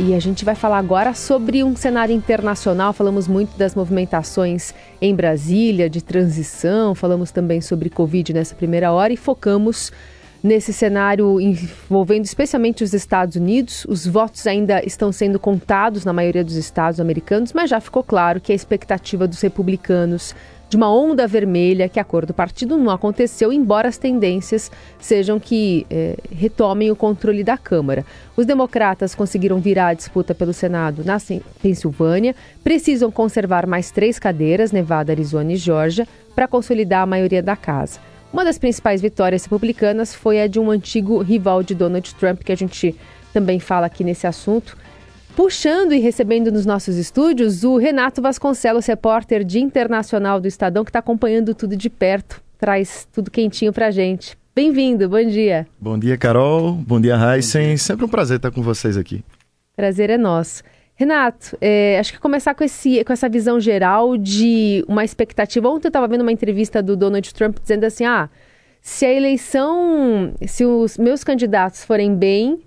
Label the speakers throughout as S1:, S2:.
S1: e a gente vai falar agora sobre um cenário internacional. Falamos muito das movimentações em Brasília, de transição, falamos também sobre Covid nessa primeira hora e focamos nesse cenário envolvendo especialmente os Estados Unidos. Os votos ainda estão sendo contados na maioria dos estados americanos, mas já ficou claro que a expectativa dos republicanos de uma onda vermelha que a cor do partido não aconteceu, embora as tendências sejam que eh, retomem o controle da Câmara. Os democratas conseguiram virar a disputa pelo Senado na Pensilvânia, precisam conservar mais três cadeiras, Nevada, Arizona e Georgia, para consolidar a maioria da casa. Uma das principais vitórias republicanas foi a de um antigo rival de Donald Trump, que a gente também fala aqui nesse assunto, puxando e recebendo nos nossos estúdios o Renato Vasconcelos, repórter de Internacional do Estadão, que está acompanhando tudo de perto, traz tudo quentinho para a gente. Bem-vindo, bom dia.
S2: Bom dia, Carol. Bom dia, Heisen. Sempre um prazer estar com vocês aqui.
S1: Prazer é nosso. Renato, é, acho que começar com, esse, com essa visão geral de uma expectativa. Ontem eu estava vendo uma entrevista do Donald Trump dizendo assim: ah, se a eleição, se os meus candidatos forem bem,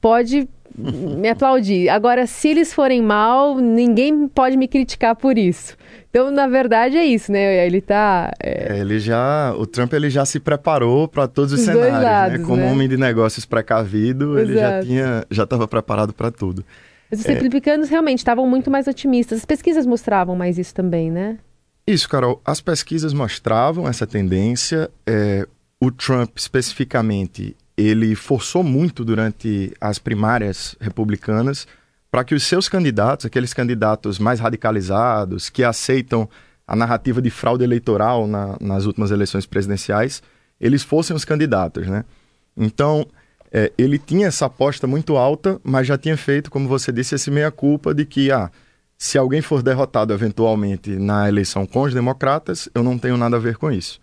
S1: pode me aplaudir. Agora, se eles forem mal, ninguém pode me criticar por isso. Então, na verdade, é isso, né? Ele tá.
S2: É... É, ele já. O Trump ele já se preparou para todos os, os cenários, né? lados, né? Como né? homem de negócios precavido, Exato. ele já tinha, já estava preparado para tudo.
S1: Mas os é... republicanos realmente estavam muito mais otimistas. As pesquisas mostravam mais isso também, né?
S2: Isso, Carol. As pesquisas mostravam essa tendência. É, o Trump, especificamente, ele forçou muito durante as primárias republicanas para que os seus candidatos, aqueles candidatos mais radicalizados, que aceitam a narrativa de fraude eleitoral na, nas últimas eleições presidenciais, eles fossem os candidatos, né? Então, é, ele tinha essa aposta muito alta, mas já tinha feito, como você disse, esse meia-culpa de que, ah, se alguém for derrotado eventualmente na eleição com os democratas, eu não tenho nada a ver com isso.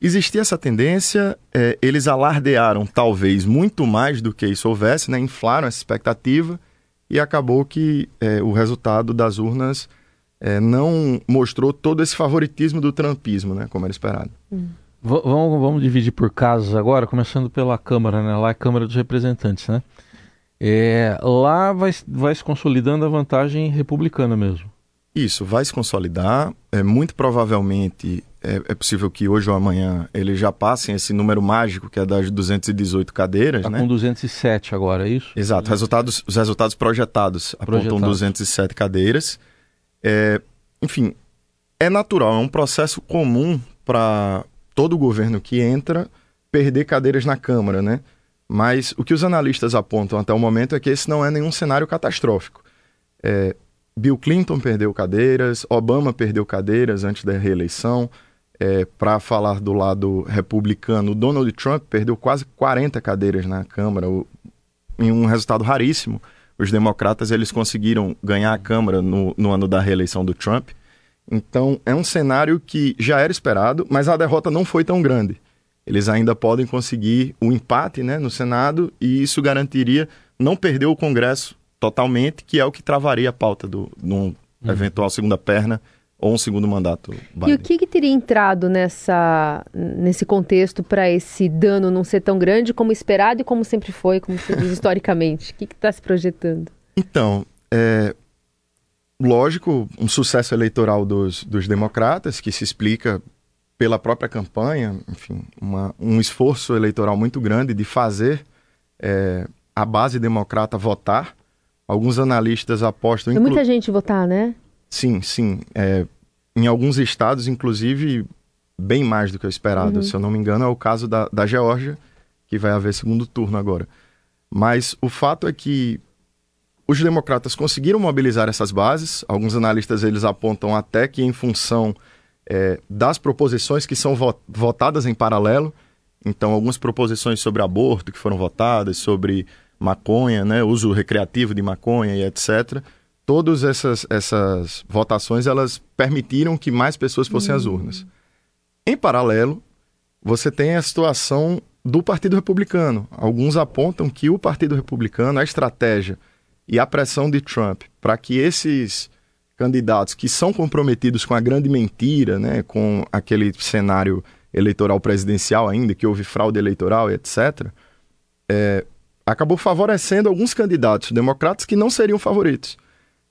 S2: Existia essa tendência, é, eles alardearam talvez muito mais do que isso houvesse, né, inflaram essa expectativa e acabou que é, o resultado das urnas é, não mostrou todo esse favoritismo do trumpismo, né, como era esperado. Hum.
S3: Vamos, vamos dividir por casos agora, começando pela Câmara, né? Lá é a Câmara dos Representantes, né? É, lá vai, vai se consolidando a vantagem republicana mesmo.
S2: Isso, vai se consolidar. É, muito provavelmente é, é, possível que hoje ou amanhã eles já passem esse número mágico que é das 218 cadeiras,
S3: tá
S2: né?
S3: com 207 agora, é isso?
S2: Exato. Resultados, os resultados projetados, projetados. apontam 207 cadeiras. É, enfim, é natural, é um processo comum para todo governo que entra perder cadeiras na Câmara, né? Mas o que os analistas apontam até o momento é que esse não é nenhum cenário catastrófico. É, Bill Clinton perdeu cadeiras, Obama perdeu cadeiras antes da reeleição. É, Para falar do lado republicano, Donald Trump perdeu quase 40 cadeiras na Câmara, o, em um resultado raríssimo. Os democratas eles conseguiram ganhar a Câmara no, no ano da reeleição do Trump. Então, é um cenário que já era esperado, mas a derrota não foi tão grande. Eles ainda podem conseguir o um empate né, no Senado e isso garantiria não perder o Congresso totalmente, que é o que travaria a pauta de um uhum. eventual segunda perna ou um segundo mandato.
S1: Biden. E o que, que, teria entrado nessa, nesse contexto para esse dano não ser tão grande como esperado e como sempre foi, como se diz historicamente? O que está se projetando?
S2: Então, é, lógico, um sucesso eleitoral dos, dos democratas, que se explica pela própria campanha, enfim, uma, um esforço eleitoral muito grande de fazer é, a base democrata votar. Alguns analistas apostam...
S1: Tem muita gente votar, né?
S2: Sim, sim. É, em alguns estados, inclusive, bem mais do que o esperado. Uhum. Se eu não me engano, é o caso da, da Geórgia, que vai haver segundo turno agora. Mas o fato é que os democratas conseguiram mobilizar essas bases. Alguns analistas eles apontam até que em função é, das proposições que são vo votadas em paralelo, então algumas proposições sobre aborto que foram votadas, sobre maconha, né, uso recreativo de maconha e etc. Todas essas, essas votações elas permitiram que mais pessoas fossem às hum. urnas. Em paralelo, você tem a situação do Partido Republicano. Alguns apontam que o Partido Republicano, a estratégia e a pressão de Trump para que esses candidatos que são comprometidos com a grande mentira, né, com aquele cenário eleitoral presidencial ainda, que houve fraude eleitoral e etc., é, acabou favorecendo alguns candidatos democratas que não seriam favoritos.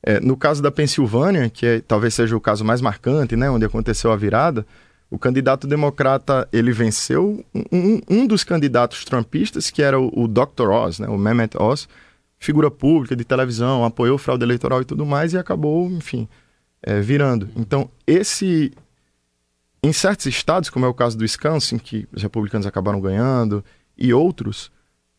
S2: É, no caso da Pensilvânia, que é, talvez seja o caso mais marcante, né, onde aconteceu a virada, o candidato democrata ele venceu um, um dos candidatos trumpistas, que era o, o Dr. Oz, né, o Mehmet Oz, figura pública de televisão, apoiou fraude eleitoral e tudo mais, e acabou, enfim, é, virando. Então, esse. Em certos estados, como é o caso do Wisconsin, que os republicanos acabaram ganhando, e outros,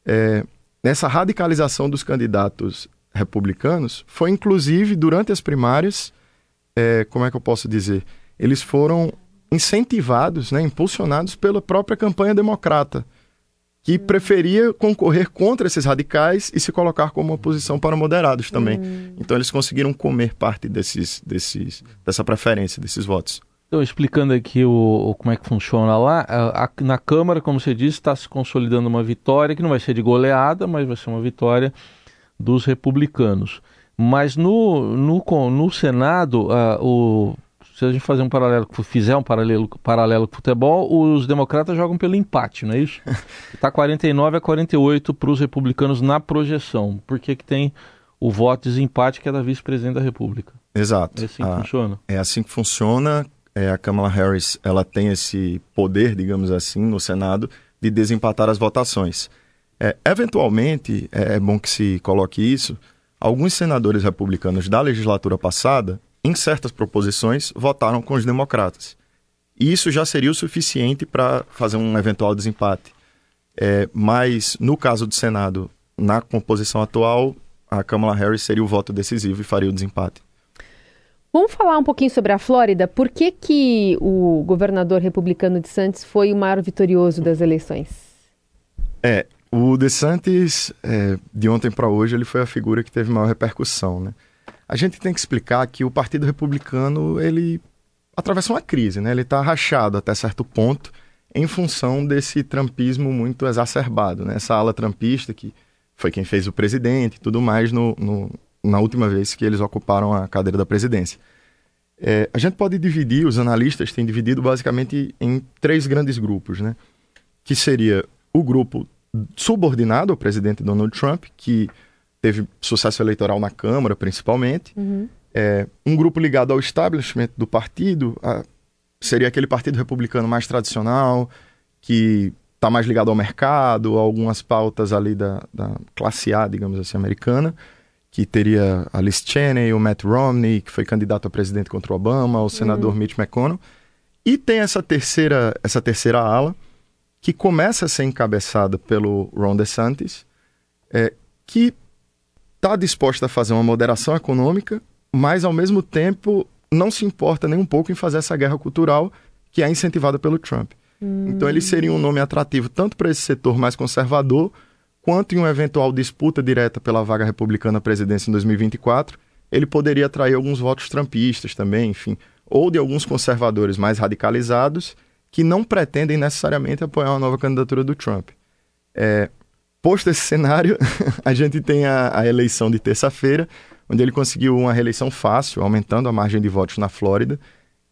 S2: é, nessa radicalização dos candidatos republicanos, foi inclusive durante as primárias, é, como é que eu posso dizer? Eles foram incentivados, né, impulsionados pela própria campanha democrata que preferia concorrer contra esses radicais e se colocar como uma posição para moderados também. Hum. Então eles conseguiram comer parte desses, desses, dessa preferência, desses votos.
S3: Então, explicando aqui o, o, como é que funciona lá, a, a, na Câmara, como você disse, está se consolidando uma vitória, que não vai ser de goleada, mas vai ser uma vitória dos republicanos. Mas no, no, no Senado, uh, o se a gente fazer um paralelo, fizer um paralelo, paralelo com o futebol, os democratas jogam pelo empate, não é isso? Está 49 a 48 para os republicanos na projeção. Por que, que tem o voto de desempate que é da vice-presidente da República?
S2: Exato.
S3: É assim que ah, funciona?
S2: É assim que funciona. É, a Kamala Harris ela tem esse poder, digamos assim, no Senado de desempatar as votações. É, eventualmente, é, é bom que se coloque isso, alguns senadores republicanos da legislatura passada em certas proposições, votaram com os democratas. E isso já seria o suficiente para fazer um eventual desempate. É, mas, no caso do Senado, na composição atual, a Kamala Harris seria o voto decisivo e faria o desempate.
S1: Vamos falar um pouquinho sobre a Flórida. Por que, que o governador republicano de Santos foi o maior vitorioso das eleições?
S2: É, o DeSantis, é, de ontem para hoje, ele foi a figura que teve maior repercussão, né? a gente tem que explicar que o Partido Republicano ele atravessa uma crise, né? Ele está rachado até certo ponto em função desse trumpismo muito exacerbado, né? Essa ala trumpista que foi quem fez o presidente e tudo mais no, no, na última vez que eles ocuparam a cadeira da presidência. É, a gente pode dividir, os analistas têm dividido basicamente em três grandes grupos, né? Que seria o grupo subordinado ao presidente Donald Trump, que teve sucesso eleitoral na Câmara, principalmente. Uhum. É, um grupo ligado ao establishment do partido a, seria aquele partido republicano mais tradicional, que está mais ligado ao mercado, a algumas pautas ali da, da, classe A, digamos assim, americana, que teria a Liz Cheney, o Matt Romney, que foi candidato a presidente contra o Obama, o senador uhum. Mitch McConnell. E tem essa terceira, essa terceira ala, que começa a ser encabeçada pelo Ron DeSantis, é, que está disposta a fazer uma moderação econômica, mas ao mesmo tempo não se importa nem um pouco em fazer essa guerra cultural que é incentivada pelo Trump. Hum. Então ele seria um nome atrativo tanto para esse setor mais conservador, quanto em uma eventual disputa direta pela vaga republicana à presidência em 2024, ele poderia atrair alguns votos trumpistas também, enfim, ou de alguns conservadores mais radicalizados que não pretendem necessariamente apoiar uma nova candidatura do Trump. É, Posto esse cenário, a gente tem a, a eleição de terça-feira, onde ele conseguiu uma reeleição fácil, aumentando a margem de votos na Flórida,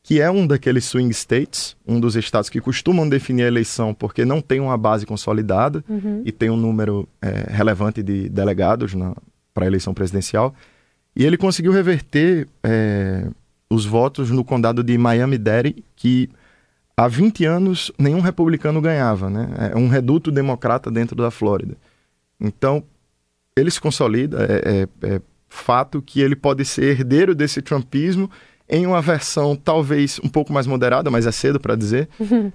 S2: que é um daqueles swing states, um dos estados que costumam definir a eleição porque não tem uma base consolidada uhum. e tem um número é, relevante de delegados para a eleição presidencial. E ele conseguiu reverter é, os votos no condado de Miami-Dade, que há 20 anos nenhum republicano ganhava, né? É um reduto democrata dentro da Flórida. Então, ele se consolida, é, é, é fato que ele pode ser herdeiro desse trumpismo em uma versão talvez um pouco mais moderada, mas é cedo para dizer.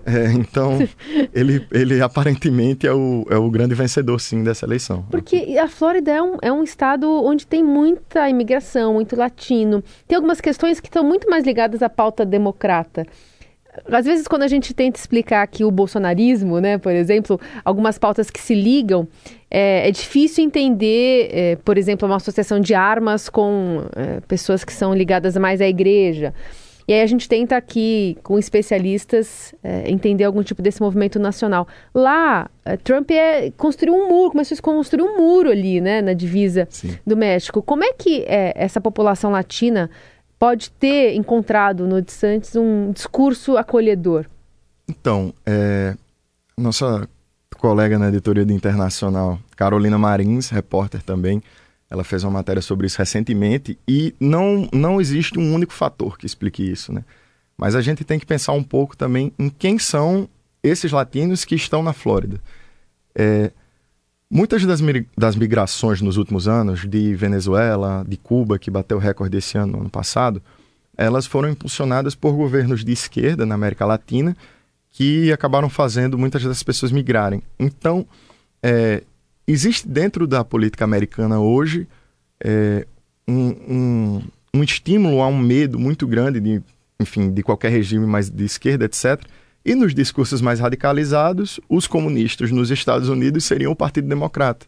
S2: É, então, ele, ele aparentemente é o, é o grande vencedor, sim, dessa eleição.
S1: Porque a Flórida é um, é um estado onde tem muita imigração, muito latino. Tem algumas questões que estão muito mais ligadas à pauta democrata às vezes quando a gente tenta explicar aqui o bolsonarismo, né, por exemplo, algumas pautas que se ligam, é, é difícil entender, é, por exemplo, uma associação de armas com é, pessoas que são ligadas mais à igreja. E aí a gente tenta aqui, com especialistas, é, entender algum tipo desse movimento nacional. Lá, é, Trump é, construiu um muro, começou a construir um muro ali, né, na divisa Sim. do México. Como é que essa população latina pode ter encontrado no de Santos um discurso acolhedor?
S2: Então, é, nossa colega na editoria do Internacional, Carolina Marins, repórter também, ela fez uma matéria sobre isso recentemente e não, não existe um único fator que explique isso, né? Mas a gente tem que pensar um pouco também em quem são esses latinos que estão na Flórida. É, muitas das, das migrações nos últimos anos, de Venezuela, de Cuba, que bateu recorde esse ano, ano passado, elas foram impulsionadas por governos de esquerda na América Latina que acabaram fazendo muitas das pessoas migrarem. Então, é, existe dentro da política americana hoje é, um, um, um, estímulo a um medo muito grande de, enfim, de qualquer regime mais de esquerda, etc. E nos discursos mais radicalizados, os comunistas nos Estados Unidos seriam o Partido Democrata,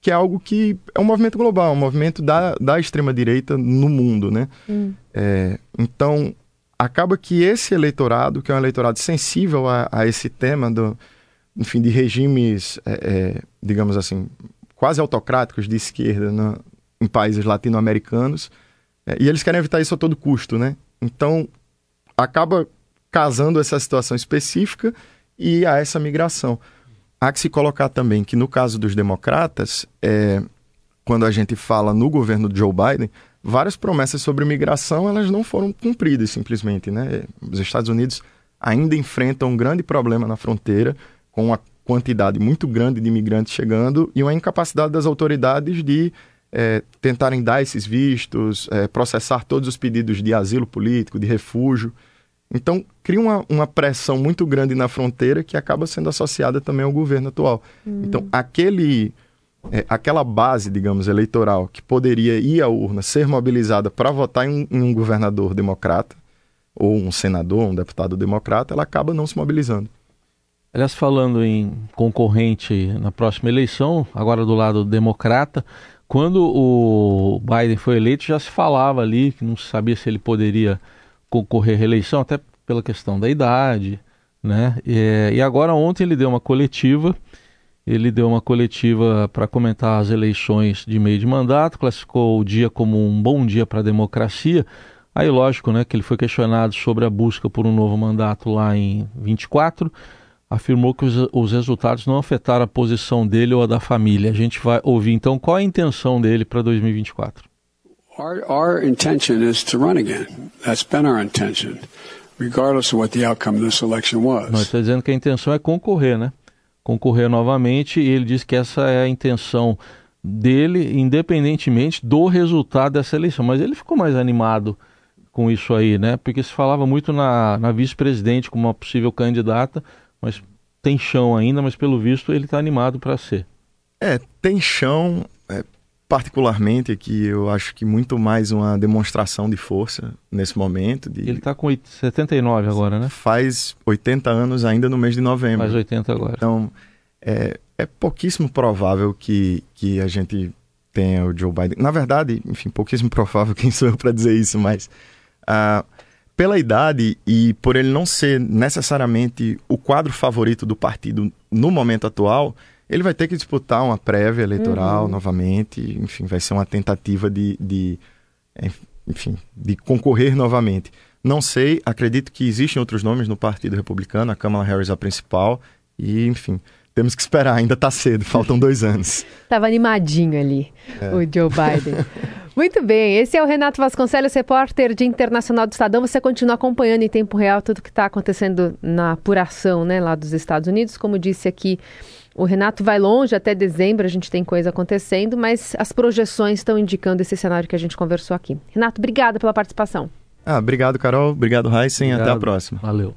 S2: que é algo que é um movimento global, um movimento da, da extrema-direita no mundo, né? Hum. É, então, acaba que esse eleitorado, que é um eleitorado sensível a, a esse tema do, enfim, de regimes, é, é, digamos assim, quase autocráticos de esquerda em países latino-americanos, é, e eles querem evitar isso a todo custo, né? Então, acaba casando essa situação específica e a essa migração. Há que se colocar também que, no caso dos democratas, é, quando a gente fala no governo de Joe Biden, várias promessas sobre migração elas não foram cumpridas simplesmente, né? Os Estados Unidos ainda enfrentam um grande problema na fronteira, com uma quantidade muito grande de imigrantes chegando e uma incapacidade das autoridades de é, tentarem dar esses vistos, é, processar todos os pedidos de asilo político, de refúgio. Então, cria uma, uma pressão muito grande na fronteira que acaba sendo associada também ao governo atual. Hum. Então, aquele, é, aquela base, digamos, eleitoral que poderia ir à urna, ser mobilizada para votar em um, em um governador democrata, ou um senador, um deputado democrata, ela acaba não se mobilizando.
S3: Aliás, falando em concorrente na próxima eleição, agora do lado democrata, quando o Biden foi eleito já se falava ali que não se sabia se ele poderia concorrer à reeleição, até pela questão da idade, né? E, e agora ontem ele deu uma coletiva, ele deu uma coletiva para comentar as eleições de meio de mandato, classificou o dia como um bom dia para a democracia. Aí, lógico, né, que ele foi questionado sobre a busca por um novo mandato lá em 24 afirmou que os, os, resultados não afetaram a posição dele ou a da família. A gente vai ouvir então qual a intenção dele para 2024. Our, our intention is to run again. That's been our intention, regardless of what the outcome of this election was. Nós está dizendo que a intenção é concorrer, né? Concorrer novamente e ele diz que essa é a intenção dele, independentemente do resultado dessa eleição. Mas ele ficou mais animado com isso aí, né? Porque se falava muito na, na vice-presidente como uma possível candidata, mas tem chão ainda, mas pelo visto ele está animado para ser.
S2: É, tem chão, é, particularmente aqui eu acho que muito mais uma demonstração de força nesse momento. De...
S3: Ele está com 79 agora, né?
S2: Faz 80 anos ainda no mês de novembro.
S3: Faz 80 agora.
S2: Então, é, é pouquíssimo provável que, que a gente tenha o Joe Biden. Na verdade, enfim, pouquíssimo provável, quem sou eu para dizer isso, mas... Uh, pela idade e por ele não ser necessariamente o quadro favorito do partido no momento atual, ele vai ter que disputar uma prévia eleitoral uhum. novamente. Enfim, vai ser uma tentativa de, de, enfim, de concorrer novamente. Não sei, acredito que existem outros nomes no Partido Republicano, a Kamala Harris é a principal, e enfim, temos que esperar, ainda está cedo, faltam dois anos.
S1: Estava animadinho ali, é. o Joe Biden. Muito bem, esse é o Renato Vasconcelos, repórter de Internacional do Estadão. Você continua acompanhando em tempo real tudo que está acontecendo na apuração né, lá dos Estados Unidos. Como disse aqui, o Renato vai longe até dezembro, a gente tem coisa acontecendo, mas as projeções estão indicando esse cenário que a gente conversou aqui. Renato, obrigada pela participação.
S2: Ah, obrigado, Carol. Obrigado, Heisen. Até a próxima.
S3: Valeu.